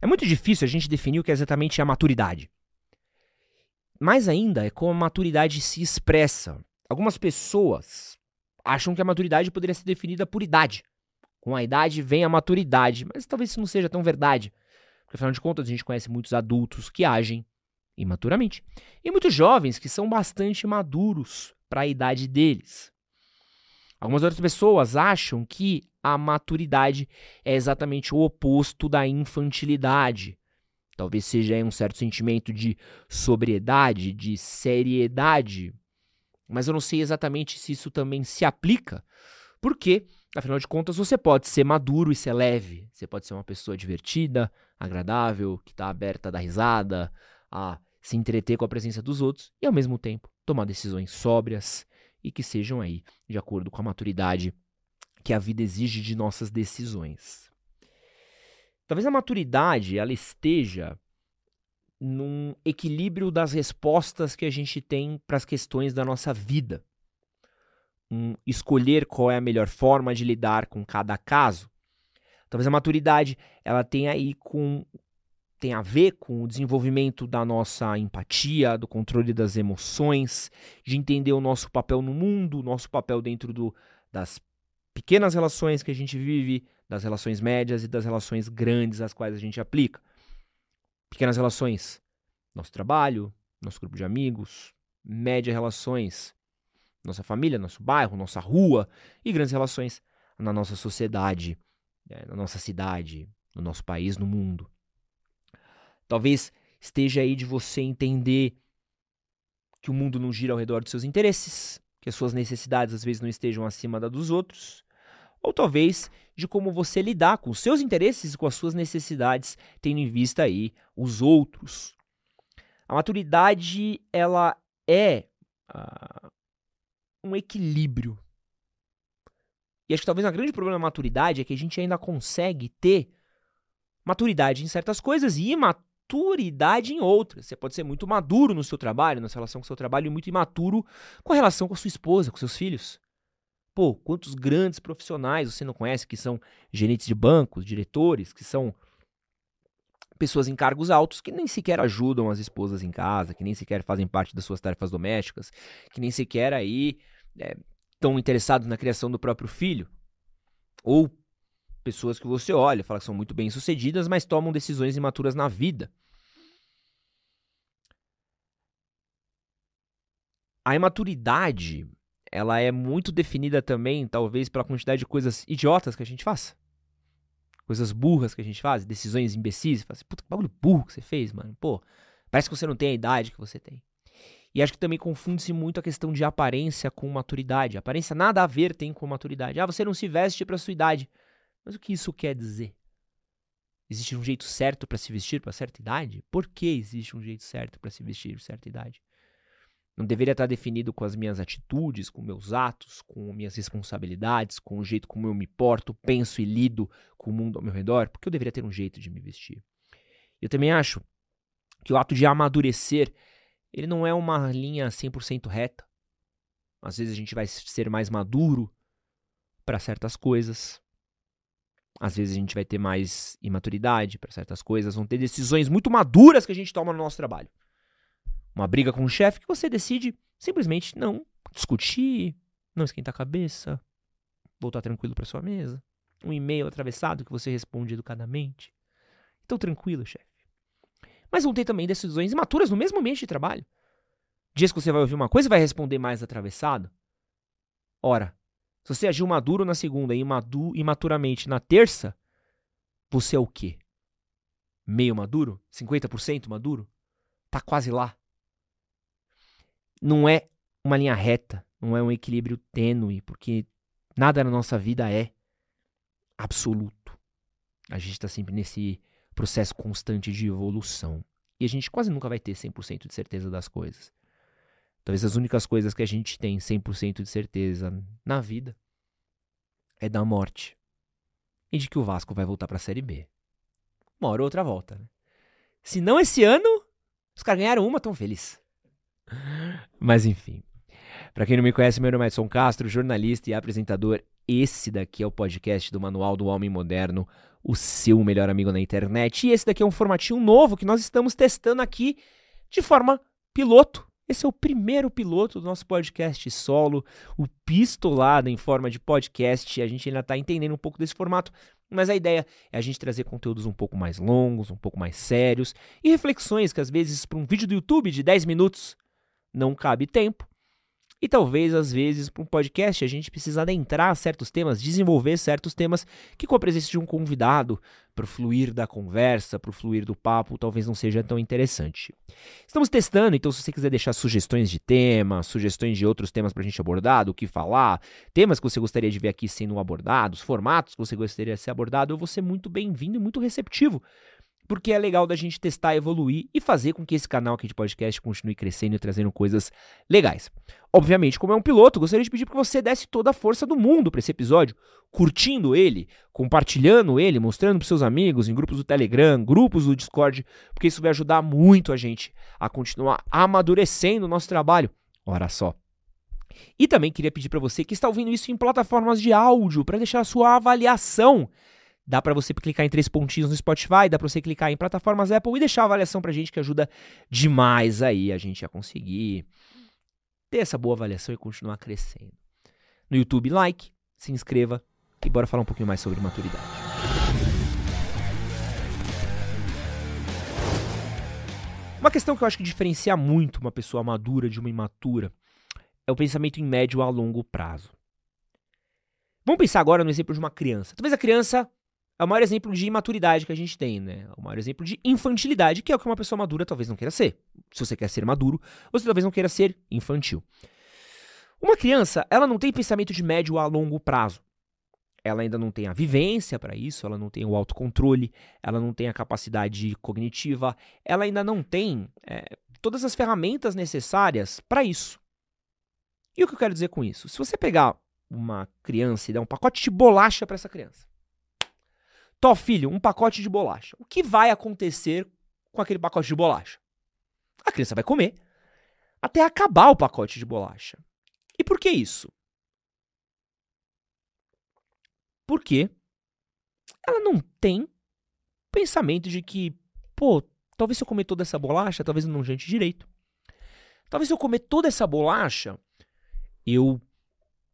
É muito difícil a gente definir o que é exatamente a maturidade. Mais ainda é como a maturidade se expressa. Algumas pessoas acham que a maturidade poderia ser definida por idade. Com a idade vem a maturidade, mas talvez isso não seja tão verdade. Porque afinal de contas, a gente conhece muitos adultos que agem imaturamente e muitos jovens que são bastante maduros para a idade deles. Algumas outras pessoas acham que a maturidade é exatamente o oposto da infantilidade. Talvez seja um certo sentimento de sobriedade, de seriedade. Mas eu não sei exatamente se isso também se aplica, porque, afinal de contas, você pode ser maduro e ser leve. Você pode ser uma pessoa divertida, agradável, que está aberta a dar risada, a se entreter com a presença dos outros e, ao mesmo tempo, tomar decisões sóbrias e que sejam aí de acordo com a maturidade que a vida exige de nossas decisões. Talvez a maturidade ela esteja num equilíbrio das respostas que a gente tem para as questões da nossa vida. Um, escolher qual é a melhor forma de lidar com cada caso. Talvez a maturidade ela tenha aí com tem a ver com o desenvolvimento da nossa empatia, do controle das emoções, de entender o nosso papel no mundo, o nosso papel dentro do, das pequenas relações que a gente vive, das relações médias e das relações grandes às quais a gente aplica. Pequenas relações, nosso trabalho, nosso grupo de amigos, média relações, nossa família, nosso bairro, nossa rua, e grandes relações na nossa sociedade, né, na nossa cidade, no nosso país, no mundo. Talvez esteja aí de você entender que o mundo não gira ao redor dos seus interesses, que as suas necessidades às vezes não estejam acima da dos outros, ou talvez de como você lidar com os seus interesses e com as suas necessidades, tendo em vista aí os outros. A maturidade ela é uh, um equilíbrio. E acho que talvez o grande problema da maturidade é que a gente ainda consegue ter maturidade em certas coisas e maturidade em outras. Você pode ser muito maduro no seu trabalho, na relação com o seu trabalho, e muito imaturo com a relação com a sua esposa, com seus filhos. Pô, quantos grandes profissionais você não conhece que são gerentes de bancos, diretores, que são pessoas em cargos altos que nem sequer ajudam as esposas em casa, que nem sequer fazem parte das suas tarefas domésticas, que nem sequer aí estão é, interessados na criação do próprio filho. Ou pessoas que você olha, fala que são muito bem sucedidas, mas tomam decisões imaturas na vida. A imaturidade, ela é muito definida também, talvez, pela quantidade de coisas idiotas que a gente faz. Coisas burras que a gente faz, decisões imbecis. Fala assim, puta, que bagulho burro que você fez, mano. Pô, parece que você não tem a idade que você tem. E acho que também confunde-se muito a questão de aparência com maturidade. Aparência nada a ver tem com maturidade. Ah, você não se veste para sua idade. Mas o que isso quer dizer? Existe um jeito certo para se vestir para certa idade? Por que existe um jeito certo para se vestir para certa idade? Não deveria estar definido com as minhas atitudes, com meus atos, com minhas responsabilidades, com o jeito como eu me porto, penso e lido com o mundo ao meu redor? Porque eu deveria ter um jeito de me vestir. Eu também acho que o ato de amadurecer, ele não é uma linha 100% reta. Às vezes a gente vai ser mais maduro para certas coisas, às vezes a gente vai ter mais imaturidade para certas coisas, vão ter decisões muito maduras que a gente toma no nosso trabalho. Uma briga com o chefe que você decide simplesmente não discutir, não esquentar a cabeça, voltar tranquilo para sua mesa. Um e-mail atravessado que você responde educadamente. Então tranquilo, chefe. Mas vão ter também decisões imaturas no mesmo ambiente de trabalho. Dias que você vai ouvir uma coisa e vai responder mais atravessado. Ora, se você agiu maduro na segunda e imadu imaturamente na terça, você é o quê? Meio maduro? 50% maduro? Tá quase lá. Não é uma linha reta, não é um equilíbrio tênue, porque nada na nossa vida é absoluto. A gente está sempre nesse processo constante de evolução. E a gente quase nunca vai ter 100% de certeza das coisas. Talvez as únicas coisas que a gente tem 100% de certeza na vida é da morte. E de que o Vasco vai voltar para a Série B. Uma hora ou outra volta. Né? Se não esse ano, os caras ganharam uma, tão feliz. Mas enfim. Para quem não me conhece, meu nome é Edson Castro, jornalista e apresentador. Esse daqui é o podcast do Manual do Homem Moderno, o seu melhor amigo na internet. E esse daqui é um formatinho novo que nós estamos testando aqui de forma piloto. Esse é o primeiro piloto do nosso podcast solo, o Pistolada em forma de podcast. A gente ainda está entendendo um pouco desse formato, mas a ideia é a gente trazer conteúdos um pouco mais longos, um pouco mais sérios e reflexões que às vezes para um vídeo do YouTube de 10 minutos não cabe tempo. E talvez, às vezes, para um podcast, a gente precisa adentrar certos temas, desenvolver certos temas que, com a presença de um convidado, para o fluir da conversa, para o fluir do papo, talvez não seja tão interessante. Estamos testando, então, se você quiser deixar sugestões de tema, sugestões de outros temas para a gente abordar, do que falar, temas que você gostaria de ver aqui sendo abordados, formatos que você gostaria de ser abordado, eu vou ser muito bem-vindo e muito receptivo porque é legal da gente testar, evoluir e fazer com que esse canal aqui de podcast continue crescendo e trazendo coisas legais. Obviamente, como é um piloto, gostaria de pedir para você desse toda a força do mundo para esse episódio, curtindo ele, compartilhando ele, mostrando para seus amigos em grupos do Telegram, grupos do Discord, porque isso vai ajudar muito a gente a continuar amadurecendo o nosso trabalho. Ora só. E também queria pedir para você que está ouvindo isso em plataformas de áudio para deixar a sua avaliação Dá para você clicar em três pontinhos no Spotify, dá para você clicar em plataformas Apple e deixar a avaliação pra gente que ajuda demais aí a gente a conseguir ter essa boa avaliação e continuar crescendo. No YouTube, like, se inscreva e bora falar um pouquinho mais sobre maturidade. Uma questão que eu acho que diferencia muito uma pessoa madura de uma imatura é o pensamento em médio a longo prazo. Vamos pensar agora no exemplo de uma criança. Talvez a criança é o maior exemplo de imaturidade que a gente tem, né? É o maior exemplo de infantilidade, que é o que uma pessoa madura talvez não queira ser. Se você quer ser maduro, você talvez não queira ser infantil. Uma criança, ela não tem pensamento de médio a longo prazo. Ela ainda não tem a vivência para isso, ela não tem o autocontrole, ela não tem a capacidade cognitiva, ela ainda não tem é, todas as ferramentas necessárias para isso. E o que eu quero dizer com isso? Se você pegar uma criança e dar um pacote de bolacha para essa criança, Tó, filho, um pacote de bolacha. O que vai acontecer com aquele pacote de bolacha? A criança vai comer até acabar o pacote de bolacha. E por que isso? Porque ela não tem pensamento de que, pô, talvez se eu comer toda essa bolacha, talvez eu não jante direito. Talvez se eu comer toda essa bolacha, eu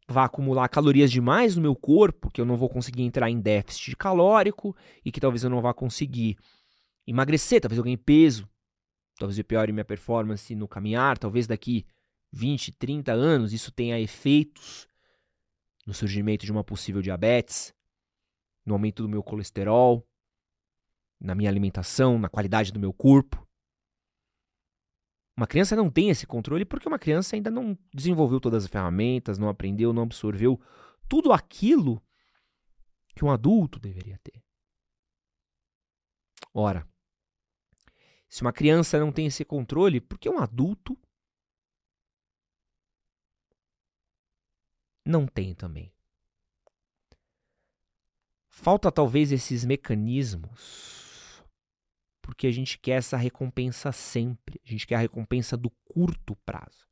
vá acumular calorias demais no meu corpo, que eu não vou conseguir entrar em déficit calórico e que talvez eu não vá conseguir emagrecer, talvez eu ganhe peso, talvez eu piore minha performance no caminhar, talvez daqui 20, 30 anos isso tenha efeitos no surgimento de uma possível diabetes, no aumento do meu colesterol, na minha alimentação, na qualidade do meu corpo. Uma criança não tem esse controle porque uma criança ainda não desenvolveu todas as ferramentas, não aprendeu, não absorveu tudo aquilo que um adulto deveria ter. Ora, se uma criança não tem esse controle, por que um adulto não tem também? Falta talvez esses mecanismos porque a gente quer essa recompensa sempre. A gente quer a recompensa do curto prazo.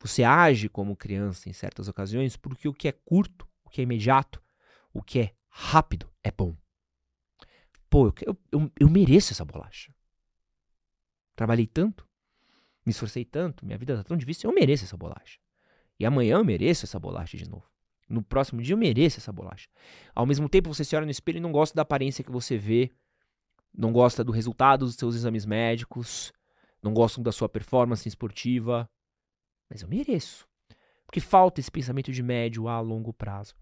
Você age como criança em certas ocasiões porque o que é curto, o que é imediato, o que é rápido é bom. Pô, eu, eu, eu mereço essa bolacha. Trabalhei tanto, me esforcei tanto, minha vida tá tão difícil, eu mereço essa bolacha. E amanhã eu mereço essa bolacha de novo. No próximo dia eu mereço essa bolacha. Ao mesmo tempo, você se olha no espelho e não gosta da aparência que você vê não gosta do resultado dos seus exames médicos, não gostam da sua performance esportiva, mas eu mereço. Porque falta esse pensamento de médio a longo prazo.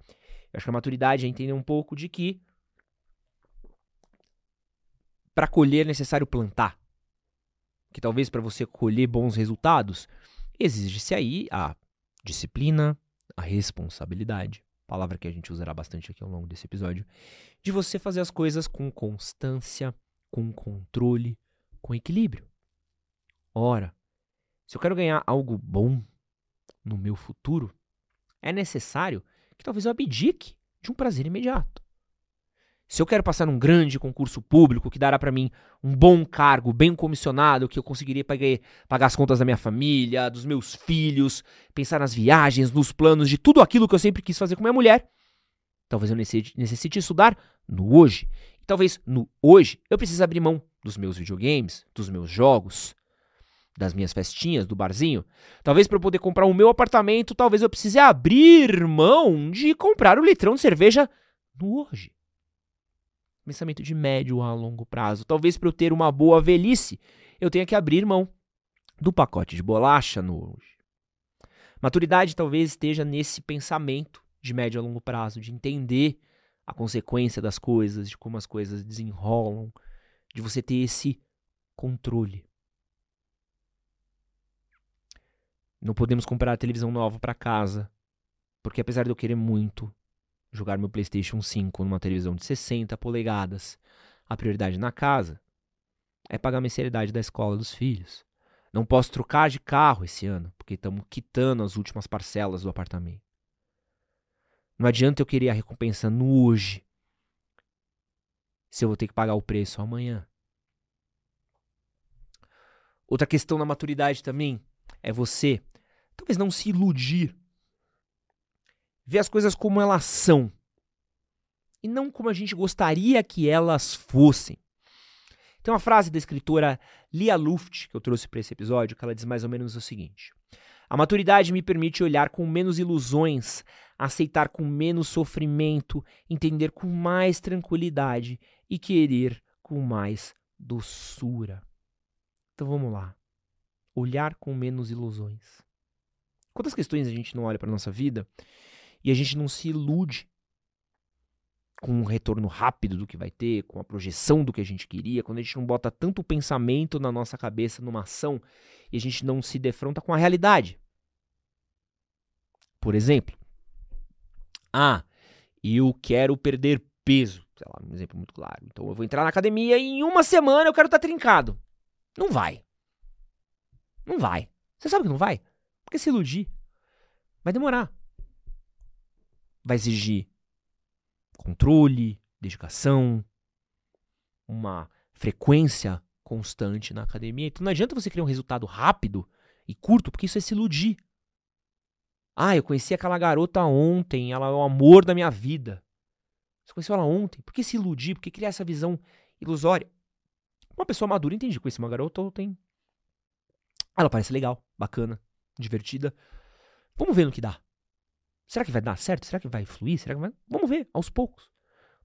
Eu acho que a maturidade é entender um pouco de que para colher é necessário plantar. Que talvez para você colher bons resultados, exige-se aí a disciplina, a responsabilidade, palavra que a gente usará bastante aqui ao longo desse episódio, de você fazer as coisas com constância, com controle, com equilíbrio. Ora, se eu quero ganhar algo bom no meu futuro, é necessário que talvez eu abdique de um prazer imediato. Se eu quero passar num grande concurso público que dará para mim um bom cargo, bem comissionado, que eu conseguiria pagar, pagar as contas da minha família, dos meus filhos, pensar nas viagens, nos planos de tudo aquilo que eu sempre quis fazer com minha mulher, Talvez eu necessite estudar no hoje. E talvez no hoje eu precise abrir mão dos meus videogames, dos meus jogos, das minhas festinhas, do barzinho. Talvez para eu poder comprar o meu apartamento, talvez eu precise abrir mão de comprar o litrão de cerveja no hoje. Pensamento de médio a longo prazo. Talvez para eu ter uma boa velhice, eu tenha que abrir mão do pacote de bolacha no hoje. Maturidade talvez esteja nesse pensamento de médio a longo prazo, de entender a consequência das coisas, de como as coisas desenrolam, de você ter esse controle. Não podemos comprar a televisão nova para casa, porque apesar de eu querer muito jogar meu PlayStation 5 numa televisão de 60 polegadas, a prioridade na casa é pagar a mensalidade da escola dos filhos. Não posso trocar de carro esse ano, porque estamos quitando as últimas parcelas do apartamento. Não adianta eu querer a recompensa no hoje, se eu vou ter que pagar o preço amanhã. Outra questão na maturidade também é você, talvez não se iludir, ver as coisas como elas são e não como a gente gostaria que elas fossem. Tem uma frase da escritora Lia Luft que eu trouxe para esse episódio, que ela diz mais ou menos o seguinte: A maturidade me permite olhar com menos ilusões, aceitar com menos sofrimento, entender com mais tranquilidade e querer com mais doçura. Então vamos lá. Olhar com menos ilusões. Quantas questões a gente não olha para nossa vida e a gente não se ilude com um retorno rápido do que vai ter, com a projeção do que a gente queria, quando a gente não bota tanto pensamento na nossa cabeça numa ação e a gente não se defronta com a realidade. Por exemplo, ah, eu quero perder peso. Sei lá, um exemplo muito claro. Então eu vou entrar na academia e em uma semana eu quero estar tá trincado. Não vai. Não vai. Você sabe que não vai? Porque se iludir. Vai demorar. Vai exigir controle, dedicação, uma frequência constante na academia. Então não adianta você criar um resultado rápido e curto, porque isso é se iludir. Ah, eu conheci aquela garota ontem, ela é o amor da minha vida. Você conheceu ela ontem? Por que se iludir? Por que criar essa visão ilusória? Uma pessoa madura entende, conheci uma garota ontem. Ela parece legal, bacana, divertida. Vamos ver no que dá. Será que vai dar certo? Será que vai fluir? Será que vai... Vamos ver, aos poucos.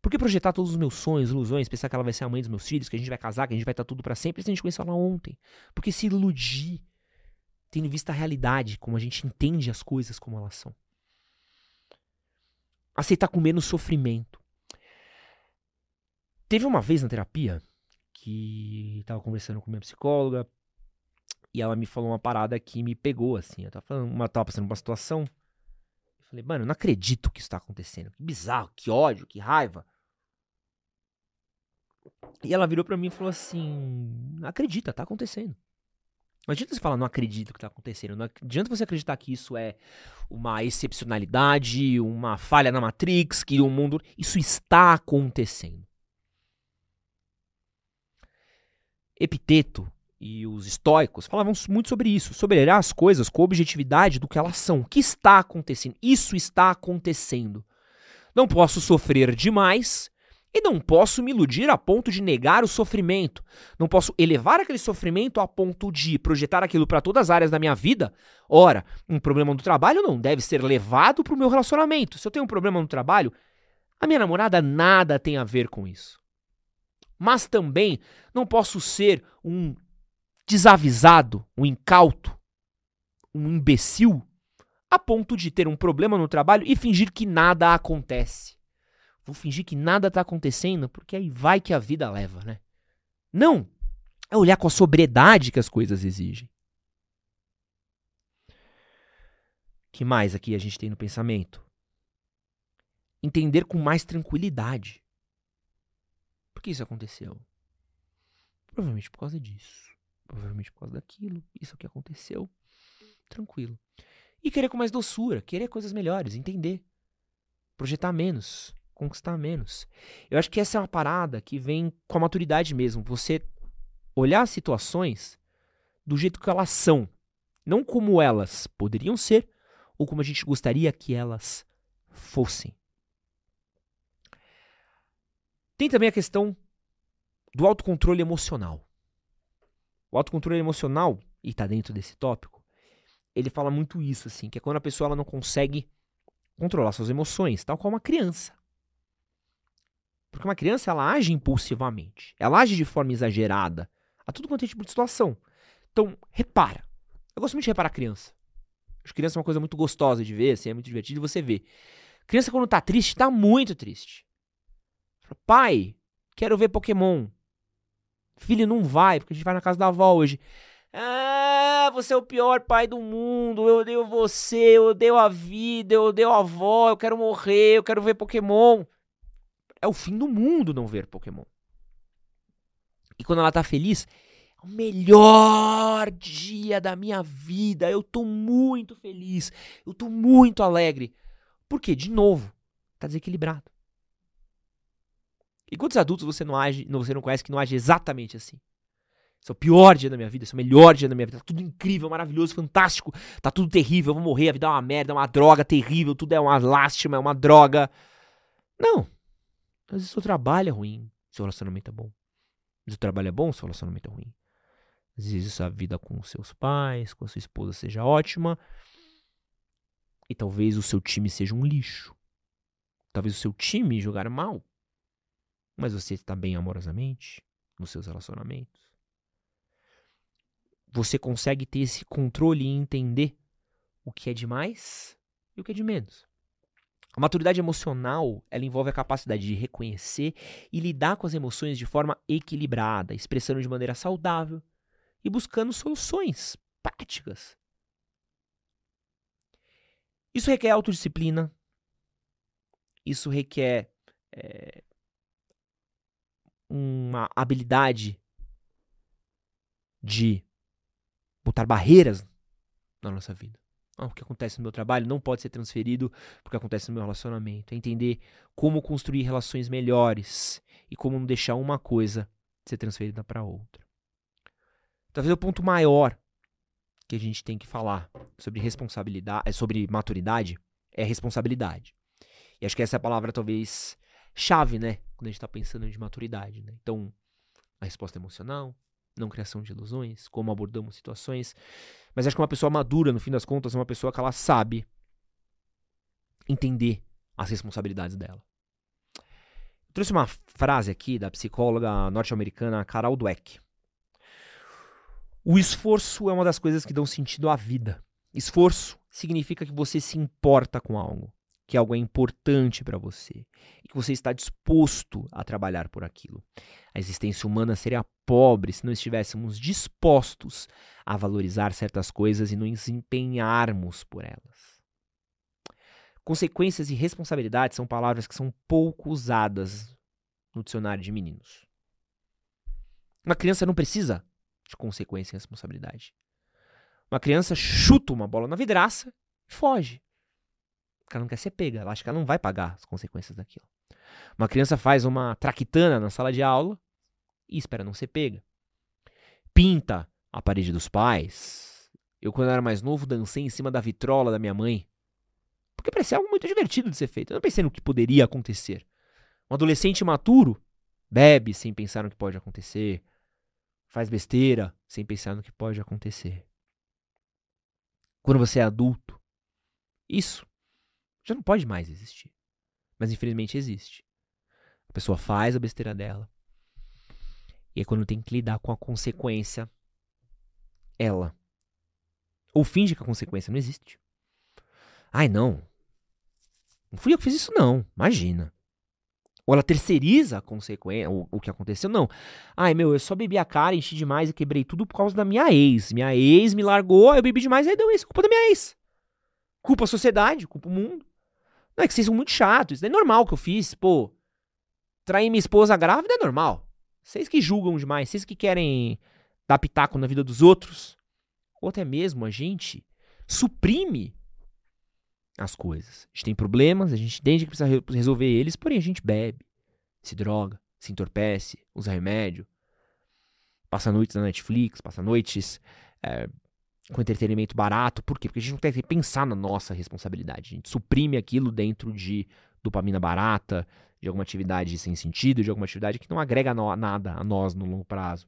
Por que projetar todos os meus sonhos, ilusões, pensar que ela vai ser a mãe dos meus filhos, que a gente vai casar, que a gente vai estar tudo para sempre, se a gente conheceu ela ontem? Por que se iludir, tendo vista a realidade, como a gente entende as coisas como elas são? Aceitar com menos sofrimento. Teve uma vez na terapia que estava conversando com minha psicóloga e ela me falou uma parada que me pegou assim. Eu tava, falando, uma, tava passando uma situação Falei, mano, eu não acredito que isso tá acontecendo. Que bizarro, que ódio, que raiva. E ela virou para mim e falou assim: acredita, tá acontecendo. Não adianta você falar, não acredito que tá acontecendo. Não adianta você acreditar que isso é uma excepcionalidade, uma falha na Matrix, que o mundo. Isso está acontecendo. Epiteto e os estoicos falavam muito sobre isso, sobre olhar as coisas com objetividade do que elas são. O que está acontecendo? Isso está acontecendo. Não posso sofrer demais e não posso me iludir a ponto de negar o sofrimento. Não posso elevar aquele sofrimento a ponto de projetar aquilo para todas as áreas da minha vida. Ora, um problema no trabalho não deve ser levado para o meu relacionamento. Se eu tenho um problema no trabalho, a minha namorada nada tem a ver com isso. Mas também não posso ser um desavisado, um incauto, um imbecil, a ponto de ter um problema no trabalho e fingir que nada acontece. Vou fingir que nada está acontecendo, porque aí vai que a vida leva, né? Não! É olhar com a sobriedade que as coisas exigem. que mais aqui a gente tem no pensamento? Entender com mais tranquilidade. Por que isso aconteceu? Provavelmente por causa disso provavelmente por causa daquilo, isso é que aconteceu. Tranquilo. E querer com mais doçura, querer coisas melhores, entender. Projetar menos, conquistar menos. Eu acho que essa é uma parada que vem com a maturidade mesmo. Você olhar as situações do jeito que elas são. Não como elas poderiam ser ou como a gente gostaria que elas fossem. Tem também a questão do autocontrole emocional. O autocontrole emocional, e está dentro desse tópico, ele fala muito isso, assim, que é quando a pessoa ela não consegue controlar suas emoções, tal qual uma criança. Porque uma criança, ela age impulsivamente, ela age de forma exagerada, a tudo quanto é tipo de situação. Então, repara. Eu gosto muito de reparar criança. Acho que criança é uma coisa muito gostosa de ver, assim, é muito divertido você ver. Criança, quando tá triste, tá muito triste. Pai, quero ver Pokémon. Filho, não vai, porque a gente vai na casa da avó hoje. Ah, você é o pior pai do mundo. Eu odeio você, eu odeio a vida, eu odeio a avó, eu quero morrer, eu quero ver Pokémon. É o fim do mundo não ver Pokémon. E quando ela tá feliz, é o melhor dia da minha vida. Eu tô muito feliz, eu tô muito alegre. Por quê? De novo, tá desequilibrado. E quantos adultos você não age, você não conhece que não age exatamente assim? Esse é o pior dia da minha vida, esse é o melhor dia da minha vida. Tá tudo incrível, maravilhoso, fantástico. Tá tudo terrível, eu vou morrer, a vida é uma merda, é uma droga terrível, tudo é uma lástima, é uma droga. Não. Às vezes o trabalho é ruim, seu relacionamento é bom. Às vezes o trabalho é bom, seu relacionamento é ruim. Às vezes a vida com seus pais, com a sua esposa seja ótima. E talvez o seu time seja um lixo. Talvez o seu time jogar mal. Mas você está bem amorosamente nos seus relacionamentos você consegue ter esse controle e entender o que é de mais e o que é de menos. A maturidade emocional, ela envolve a capacidade de reconhecer e lidar com as emoções de forma equilibrada, expressando de maneira saudável e buscando soluções práticas. Isso requer autodisciplina, isso requer é, uma habilidade de botar barreiras na nossa vida. Ah, o que acontece no meu trabalho não pode ser transferido porque acontece no meu relacionamento. É entender como construir relações melhores e como não deixar uma coisa ser transferida para outra. Talvez o ponto maior que a gente tem que falar sobre responsabilidade, é sobre maturidade, é responsabilidade. E acho que essa é a palavra talvez chave, né, quando a gente está pensando de maturidade. Né? Então, a resposta emocional, não criação de ilusões, como abordamos situações. Mas acho que uma pessoa madura, no fim das contas, é uma pessoa que ela sabe entender as responsabilidades dela. Trouxe uma frase aqui da psicóloga norte-americana Carol Dweck. O esforço é uma das coisas que dão sentido à vida. Esforço significa que você se importa com algo que algo é importante para você e que você está disposto a trabalhar por aquilo. A existência humana seria pobre se não estivéssemos dispostos a valorizar certas coisas e nos empenharmos por elas. Consequências e responsabilidade são palavras que são pouco usadas no dicionário de meninos. Uma criança não precisa de consequência e responsabilidade. Uma criança chuta uma bola na vidraça e foge. Porque ela não quer ser pega, ela acha que ela não vai pagar as consequências daquilo. Uma criança faz uma traquitana na sala de aula e espera não ser pega. Pinta a parede dos pais. Eu, quando era mais novo, dancei em cima da vitrola da minha mãe. Porque parecia algo muito divertido de ser feito. Eu não pensei no que poderia acontecer. Um adolescente maturo bebe sem pensar no que pode acontecer. Faz besteira sem pensar no que pode acontecer. Quando você é adulto, isso já não pode mais existir. Mas infelizmente existe. A pessoa faz a besteira dela. E aí quando tem que lidar com a consequência, ela ou finge que a consequência não existe. Ai, não. Não fui eu que fiz isso, não. Imagina. Ou ela terceiriza a consequência, o, o que aconteceu. Não. Ai, meu, eu só bebi a cara, enchi demais e quebrei tudo por causa da minha ex. Minha ex me largou, eu bebi demais, aí deu isso. Culpa da minha ex. Culpa a sociedade, culpa o mundo. Não é que vocês são muito chatos, isso é normal que eu fiz, pô. Trair minha esposa grávida é normal. Vocês que julgam demais, vocês que querem dar pitaco na vida dos outros. Ou até mesmo a gente suprime as coisas. A gente tem problemas, a gente entende que precisa resolver eles, porém a gente bebe, se droga, se entorpece, usa remédio, passa noites na Netflix, passa noites é, com entretenimento barato. Por quê? Porque a gente não deve pensar na nossa responsabilidade. A gente suprime aquilo dentro de dopamina barata, de alguma atividade sem sentido, de alguma atividade que não agrega no, nada a nós no longo prazo.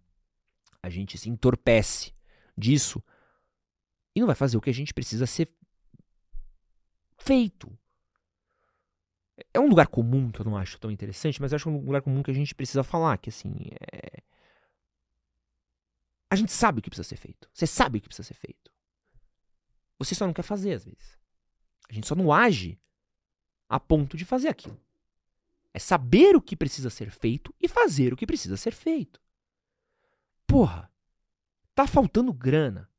A gente se entorpece disso e não vai fazer o que a gente precisa ser feito. É um lugar comum que eu não acho tão interessante, mas eu acho um lugar comum que a gente precisa falar, que assim, é... a gente sabe o que precisa ser feito. Você sabe o que precisa ser feito. Você só não quer fazer às vezes. A gente só não age a ponto de fazer aquilo. É saber o que precisa ser feito e fazer o que precisa ser feito. Porra, tá faltando grana.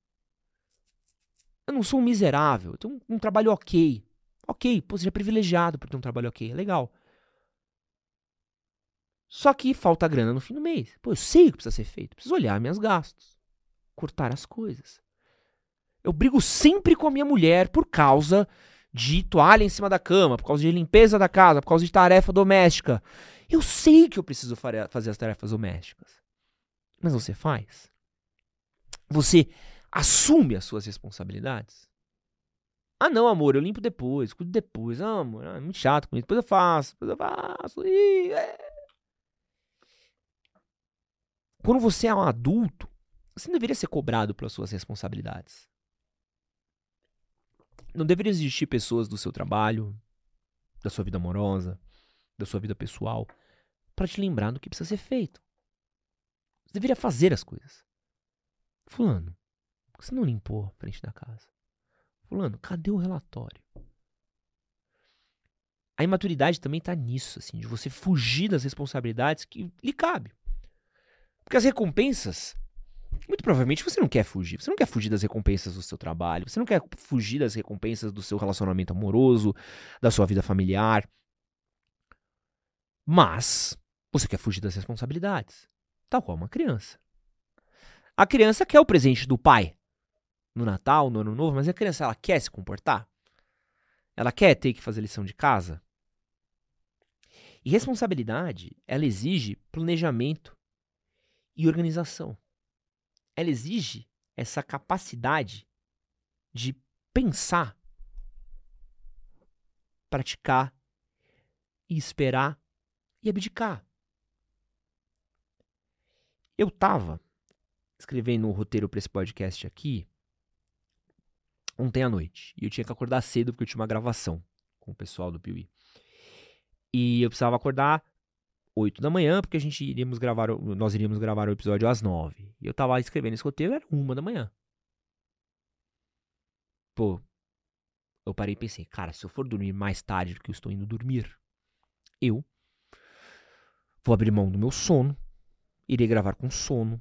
Eu não sou um miserável, eu tenho um, um trabalho ok. Ok, pô, é privilegiado por ter um trabalho ok, é legal. Só que falta grana no fim do mês. Pô, eu sei o que precisa ser feito. Preciso olhar meus gastos. Cortar as coisas. Eu brigo sempre com a minha mulher por causa de toalha em cima da cama, por causa de limpeza da casa, por causa de tarefa doméstica. Eu sei que eu preciso fazer as tarefas domésticas. Mas você faz? Você assume as suas responsabilidades? Ah, não, amor, eu limpo depois, cuido depois. Ah, amor, é muito chato com isso. Depois eu faço, depois eu faço. Ih, é. Quando você é um adulto, você não deveria ser cobrado pelas suas responsabilidades. Não deveria existir pessoas do seu trabalho, da sua vida amorosa, da sua vida pessoal, para te lembrar do que precisa ser feito. Você deveria fazer as coisas. Fulano, por que você não limpou a frente da casa? Fulano, cadê o relatório? A imaturidade também está nisso, assim, de você fugir das responsabilidades que lhe cabe. Porque as recompensas, muito provavelmente você não quer fugir. Você não quer fugir das recompensas do seu trabalho, você não quer fugir das recompensas do seu relacionamento amoroso, da sua vida familiar. Mas você quer fugir das responsabilidades, tal qual uma criança. A criança quer o presente do pai no Natal, no Ano Novo, mas a criança ela quer se comportar? Ela quer ter que fazer lição de casa? E responsabilidade, ela exige planejamento e organização. Ela exige essa capacidade de pensar, praticar e esperar e abdicar. Eu estava escrevendo um roteiro para esse podcast aqui ontem à noite. E eu tinha que acordar cedo porque eu tinha uma gravação com o pessoal do Piuí. E eu precisava acordar 8 da manhã, porque a gente iríamos gravar, nós iríamos gravar o episódio às 9. E eu tava escrevendo esse roteiro, era uma da manhã. Pô, eu parei e pensei, cara, se eu for dormir mais tarde do que eu estou indo dormir, eu vou abrir mão do meu sono, irei gravar com sono,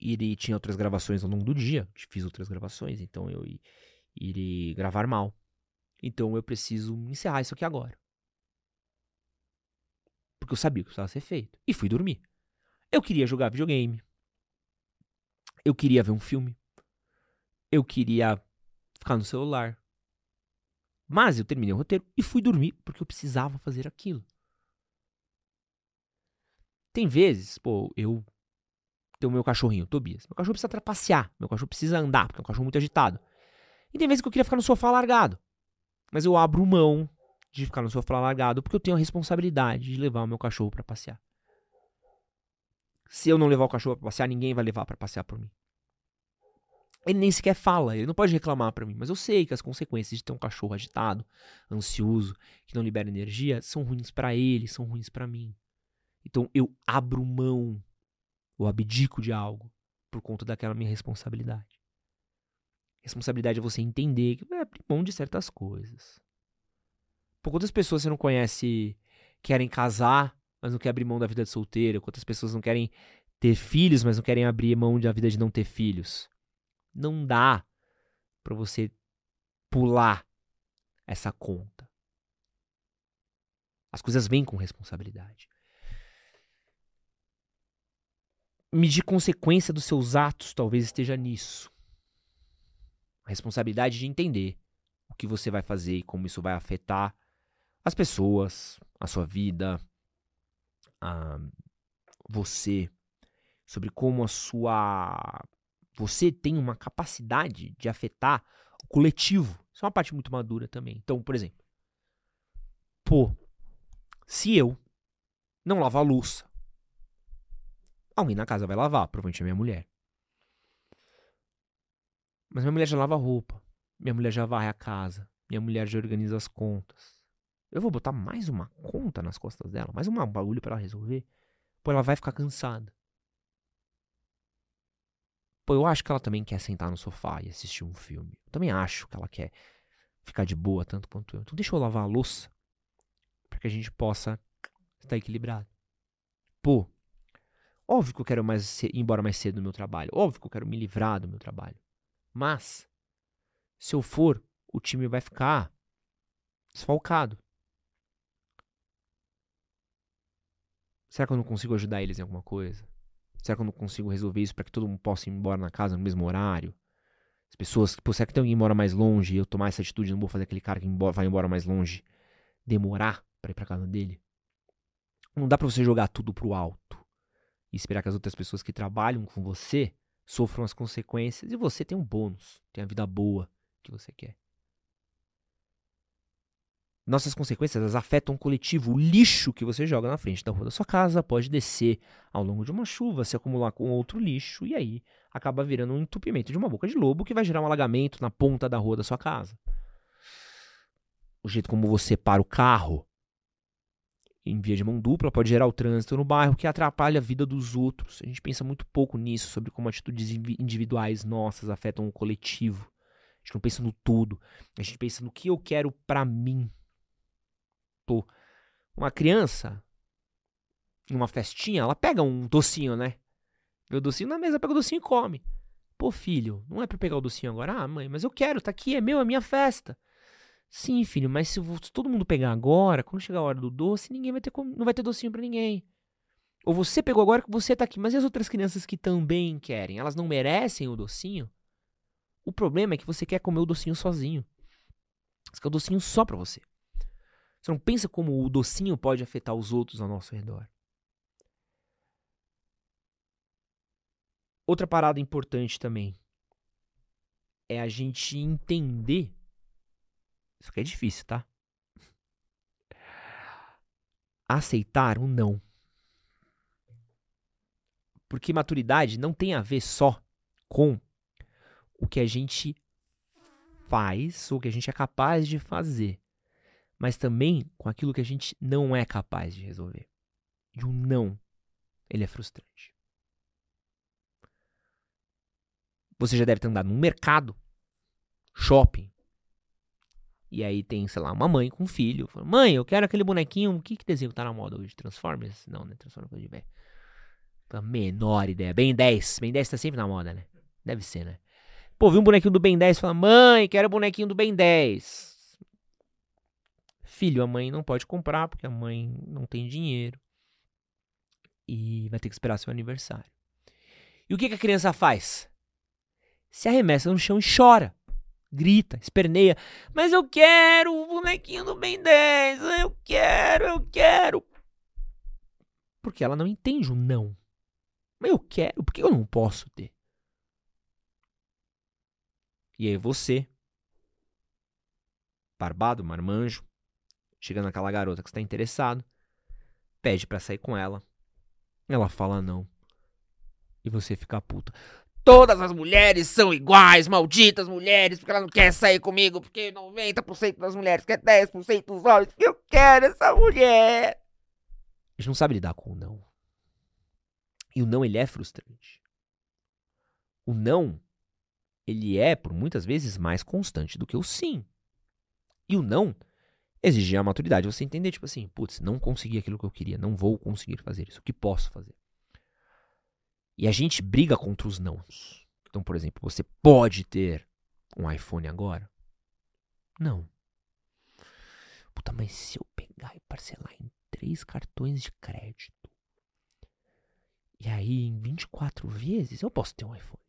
irei tinha outras gravações ao longo do dia, fiz outras gravações, então eu irei gravar mal. Então eu preciso encerrar isso aqui agora. Porque eu sabia o que precisava ser feito. E fui dormir. Eu queria jogar videogame. Eu queria ver um filme. Eu queria ficar no celular. Mas eu terminei o roteiro e fui dormir porque eu precisava fazer aquilo. Tem vezes, pô, eu tenho o meu cachorrinho, Tobias. Meu cachorro precisa trapacear, meu cachorro precisa andar, porque é um cachorro muito agitado. E tem vezes que eu queria ficar no sofá largado. Mas eu abro mão de ficar no sofá largado porque eu tenho a responsabilidade de levar o meu cachorro para passear. Se eu não levar o cachorro para passear, ninguém vai levar para passear por mim. Ele nem sequer fala, ele não pode reclamar para mim, mas eu sei que as consequências de ter um cachorro agitado, ansioso, que não libera energia, são ruins para ele, são ruins para mim. Então eu abro mão ou abdico de algo por conta daquela minha responsabilidade. Responsabilidade é você entender que é abrir mão de certas coisas. Por quantas pessoas você não conhece querem casar, mas não querem abrir mão da vida de solteiro? Quantas pessoas não querem ter filhos, mas não querem abrir mão da vida de não ter filhos? Não dá para você pular essa conta. As coisas vêm com responsabilidade. medir consequência dos seus atos talvez esteja nisso. A responsabilidade de entender o que você vai fazer e como isso vai afetar as pessoas, a sua vida, a você, sobre como a sua você tem uma capacidade de afetar o coletivo. Isso é uma parte muito madura também. Então, por exemplo, pô, Se eu não lavar a louça, alguém na casa vai lavar, provavelmente a minha mulher. Mas minha mulher já lava a roupa, minha mulher já varre a casa, minha mulher já organiza as contas. Eu vou botar mais uma conta nas costas dela, mais um bagulho para ela resolver. Pô, ela vai ficar cansada. Pô, eu acho que ela também quer sentar no sofá e assistir um filme. Eu também acho que ela quer ficar de boa tanto quanto eu. Então deixa eu lavar a louça para que a gente possa estar equilibrado. Pô, óbvio que eu quero mais ir embora mais cedo do meu trabalho. Óbvio que eu quero me livrar do meu trabalho. Mas se eu for, o time vai ficar desfalcado. Será que eu não consigo ajudar eles em alguma coisa? Será que eu não consigo resolver isso para que todo mundo possa ir embora na casa no mesmo horário? As pessoas, pô, será que tem alguém que mora mais longe e eu tomar essa atitude, não vou fazer aquele cara que vai embora mais longe demorar para ir para casa dele? Não dá para você jogar tudo pro alto e esperar que as outras pessoas que trabalham com você sofram as consequências e você tem um bônus, tem a vida boa que você quer. Nossas consequências elas afetam o coletivo. O lixo que você joga na frente da rua da sua casa pode descer ao longo de uma chuva, se acumular com outro lixo e aí acaba virando um entupimento de uma boca de lobo que vai gerar um alagamento na ponta da rua da sua casa. O jeito como você para o carro em via de mão dupla pode gerar o trânsito no bairro que atrapalha a vida dos outros. A gente pensa muito pouco nisso, sobre como atitudes individuais nossas afetam o coletivo. A gente não pensa no todo. A gente pensa no que eu quero para mim uma criança, em uma festinha, ela pega um docinho, né? Vê o docinho na mesa, pega o docinho e come. Pô, filho, não é pra pegar o docinho agora? Ah, mãe, mas eu quero, tá aqui, é meu, é minha festa. Sim, filho, mas se, se todo mundo pegar agora, quando chegar a hora do doce, ninguém vai ter não vai ter docinho para ninguém. Ou você pegou agora que você tá aqui, mas e as outras crianças que também querem? Elas não merecem o docinho? O problema é que você quer comer o docinho sozinho. Você quer o docinho só pra você. Você não pensa como o docinho pode afetar os outros ao nosso redor. Outra parada importante também é a gente entender. Isso aqui é difícil, tá? Aceitar um não. Porque maturidade não tem a ver só com o que a gente faz ou o que a gente é capaz de fazer mas também com aquilo que a gente não é capaz de resolver. E o não, ele é frustrante. Você já deve ter andado num mercado, shopping, e aí tem, sei lá, uma mãe com um filho. Fala, mãe, eu quero aquele bonequinho. O que, que desenho tá na moda hoje? Transformers? Não, né? Transformers coisa de velho. A menor ideia. Ben 10. Ben 10 tá sempre na moda, né? Deve ser, né? Pô, vi um bonequinho do Ben 10 e fala, mãe, quero o bonequinho do Ben 10. Filho, a mãe não pode comprar porque a mãe não tem dinheiro. E vai ter que esperar seu aniversário. E o que, que a criança faz? Se arremessa no chão e chora. Grita, esperneia. Mas eu quero o bonequinho do Ben 10. Eu quero, eu quero. Porque ela não entende o não. Mas eu quero, por que eu não posso ter? E aí você, barbado, marmanjo, Chega naquela garota que está interessado, pede para sair com ela. Ela fala não. E você fica puta. Todas as mulheres são iguais, malditas mulheres, porque ela não quer sair comigo, porque 90% das mulheres quer 10% dos homens, eu quero essa mulher. A gente não sabe lidar com o não. E o não, ele é frustrante. O não, ele é, por muitas vezes, mais constante do que o sim. E o não, exigir a maturidade. Você entender, tipo assim, putz, não consegui aquilo que eu queria, não vou conseguir fazer isso. O que posso fazer? E a gente briga contra os nãos. Então, por exemplo, você pode ter um iPhone agora? Não. Puta, mas se eu pegar e parcelar em três cartões de crédito, e aí em 24 vezes eu posso ter um iPhone.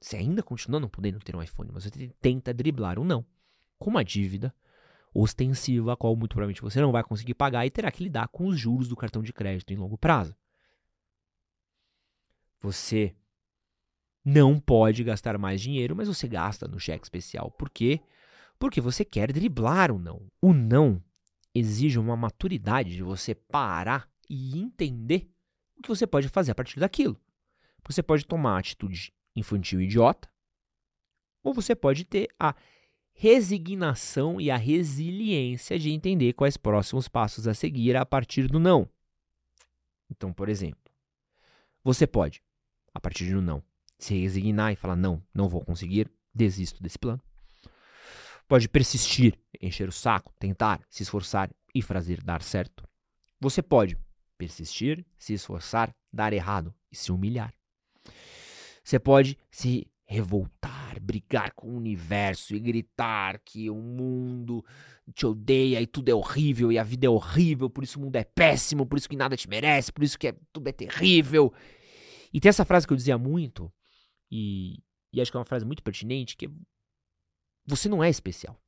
Você ainda continua não podendo ter um iPhone, mas você tenta driblar um não. Com uma dívida ostensiva, a qual muito provavelmente você não vai conseguir pagar e terá que lidar com os juros do cartão de crédito em longo prazo. Você não pode gastar mais dinheiro, mas você gasta no cheque especial. Por quê? Porque você quer driblar o não. O não, exige uma maturidade de você parar e entender o que você pode fazer a partir daquilo. Você pode tomar a atitude infantil idiota, ou você pode ter a resignação e a resiliência de entender quais próximos passos a seguir a partir do não. Então, por exemplo, você pode, a partir do não, se resignar e falar: não, não vou conseguir, desisto desse plano. Pode persistir, encher o saco, tentar, se esforçar e fazer dar certo. Você pode persistir, se esforçar, dar errado e se humilhar. Você pode se revoltar, brigar com o universo e gritar que o mundo te odeia e tudo é horrível e a vida é horrível, por isso o mundo é péssimo, por isso que nada te merece, por isso que é, tudo é terrível. E tem essa frase que eu dizia muito, e, e acho que é uma frase muito pertinente, que você não é especial.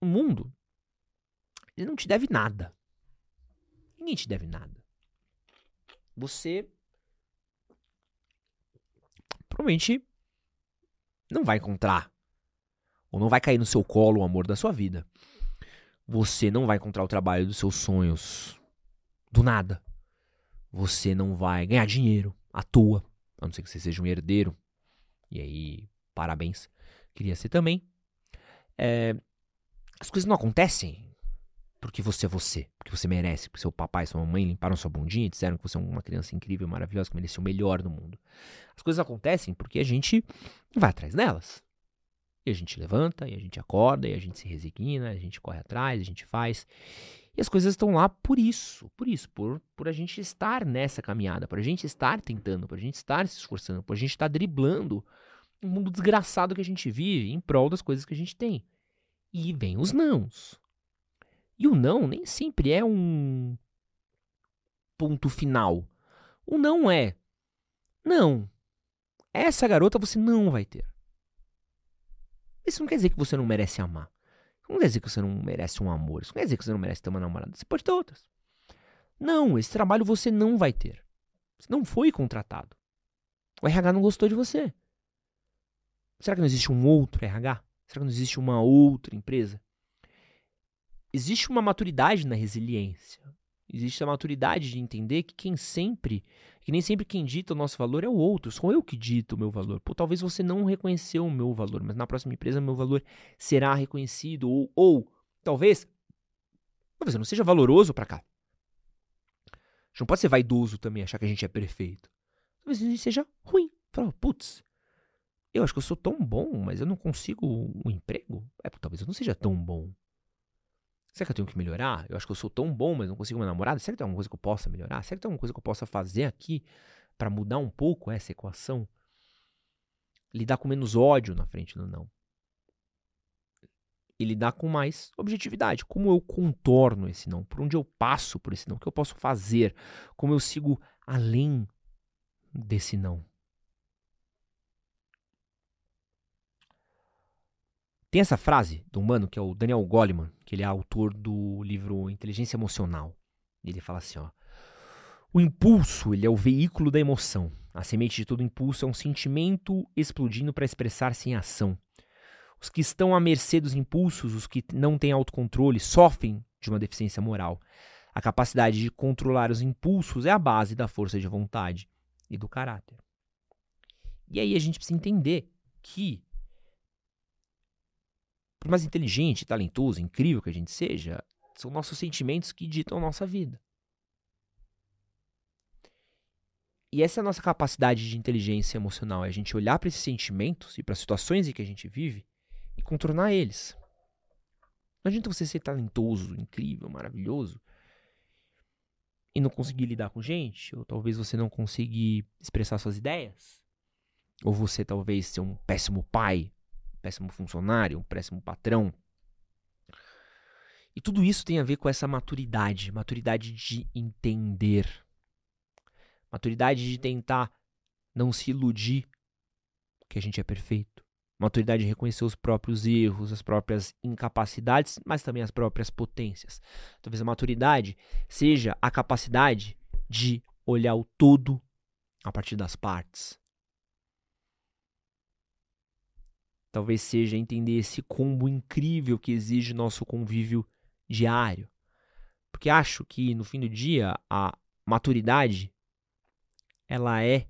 O mundo, ele não te deve nada. Ninguém te deve nada. Você provavelmente não vai encontrar ou não vai cair no seu colo o amor da sua vida. Você não vai encontrar o trabalho dos seus sonhos do nada. Você não vai ganhar dinheiro à toa, a não ser que você seja um herdeiro. E aí, parabéns. Queria ser também. É, as coisas não acontecem porque você é você, porque você merece, porque seu papai e sua mamãe limparam sua bundinha e disseram que você é uma criança incrível, maravilhosa, que merece o melhor do mundo. As coisas acontecem porque a gente vai atrás delas. E a gente levanta, e a gente acorda, e a gente se resigna, a gente corre atrás, a gente faz. E as coisas estão lá por isso, por isso, por, por a gente estar nessa caminhada, por a gente estar tentando, por a gente estar se esforçando, por a gente estar driblando um mundo desgraçado que a gente vive em prol das coisas que a gente tem. E vem os nãos. E o não nem sempre é um ponto final. O não é não. Essa garota você não vai ter. Isso não quer dizer que você não merece amar. Isso não quer dizer que você não merece um amor. Isso não quer dizer que você não merece ter uma namorada. Você pode ter outras. Não, esse trabalho você não vai ter. Você não foi contratado. O RH não gostou de você. Será que não existe um outro RH? Será que não existe uma outra empresa? Existe uma maturidade na resiliência. Existe a maturidade de entender que quem sempre, que nem sempre quem dita o nosso valor é o outro, sou eu que dito o meu valor. Pô, talvez você não reconheceu o meu valor, mas na próxima empresa meu valor será reconhecido ou, ou talvez talvez eu não seja valoroso para cá. A gente não pode ser vaidoso também, achar que a gente é perfeito. Talvez a gente seja ruim. Falar, putz, eu acho que eu sou tão bom, mas eu não consigo um emprego. É, talvez eu não seja tão bom. Será que eu tenho que melhorar? Eu acho que eu sou tão bom, mas não consigo uma namorada. Será que tem alguma coisa que eu possa melhorar? Será que tem alguma coisa que eu possa fazer aqui para mudar um pouco essa equação? Lidar com menos ódio na frente do não. E lidar com mais objetividade. Como eu contorno esse não? Por onde eu passo por esse não? O que eu posso fazer? Como eu sigo além desse não? Tem essa frase do humano que é o Daniel Goleman, que ele é autor do livro Inteligência Emocional. Ele fala assim, ó: O impulso, ele é o veículo da emoção. A semente de todo impulso é um sentimento explodindo para expressar-se em ação. Os que estão à mercê dos impulsos, os que não têm autocontrole, sofrem de uma deficiência moral. A capacidade de controlar os impulsos é a base da força de vontade e do caráter. E aí a gente precisa entender que por mais inteligente, talentoso, incrível que a gente seja, são nossos sentimentos que ditam nossa vida. E essa é a nossa capacidade de inteligência emocional, é a gente olhar para esses sentimentos e para as situações em que a gente vive e contornar eles. Não adianta você ser talentoso, incrível, maravilhoso e não conseguir lidar com gente, ou talvez você não conseguir expressar suas ideias, ou você talvez ser um péssimo pai, péssimo funcionário, um péssimo patrão. E tudo isso tem a ver com essa maturidade, maturidade de entender, maturidade de tentar não se iludir que a gente é perfeito, maturidade de reconhecer os próprios erros, as próprias incapacidades, mas também as próprias potências. Talvez a maturidade seja a capacidade de olhar o todo a partir das partes, talvez seja entender esse combo incrível que exige nosso convívio diário. Porque acho que no fim do dia a maturidade ela é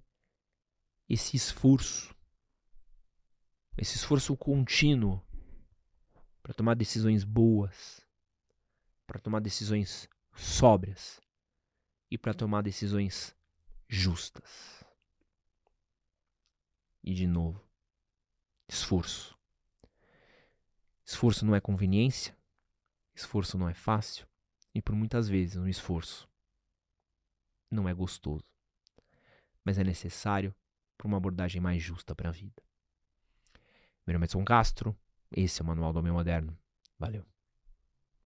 esse esforço, esse esforço contínuo para tomar decisões boas, para tomar decisões sóbrias e para tomar decisões justas. E de novo, esforço. Esforço não é conveniência, esforço não é fácil e por muitas vezes um esforço não é gostoso, mas é necessário para uma abordagem mais justa para a vida. Meu nome é Edson Castro, esse é o Manual do Homem Moderno. Valeu.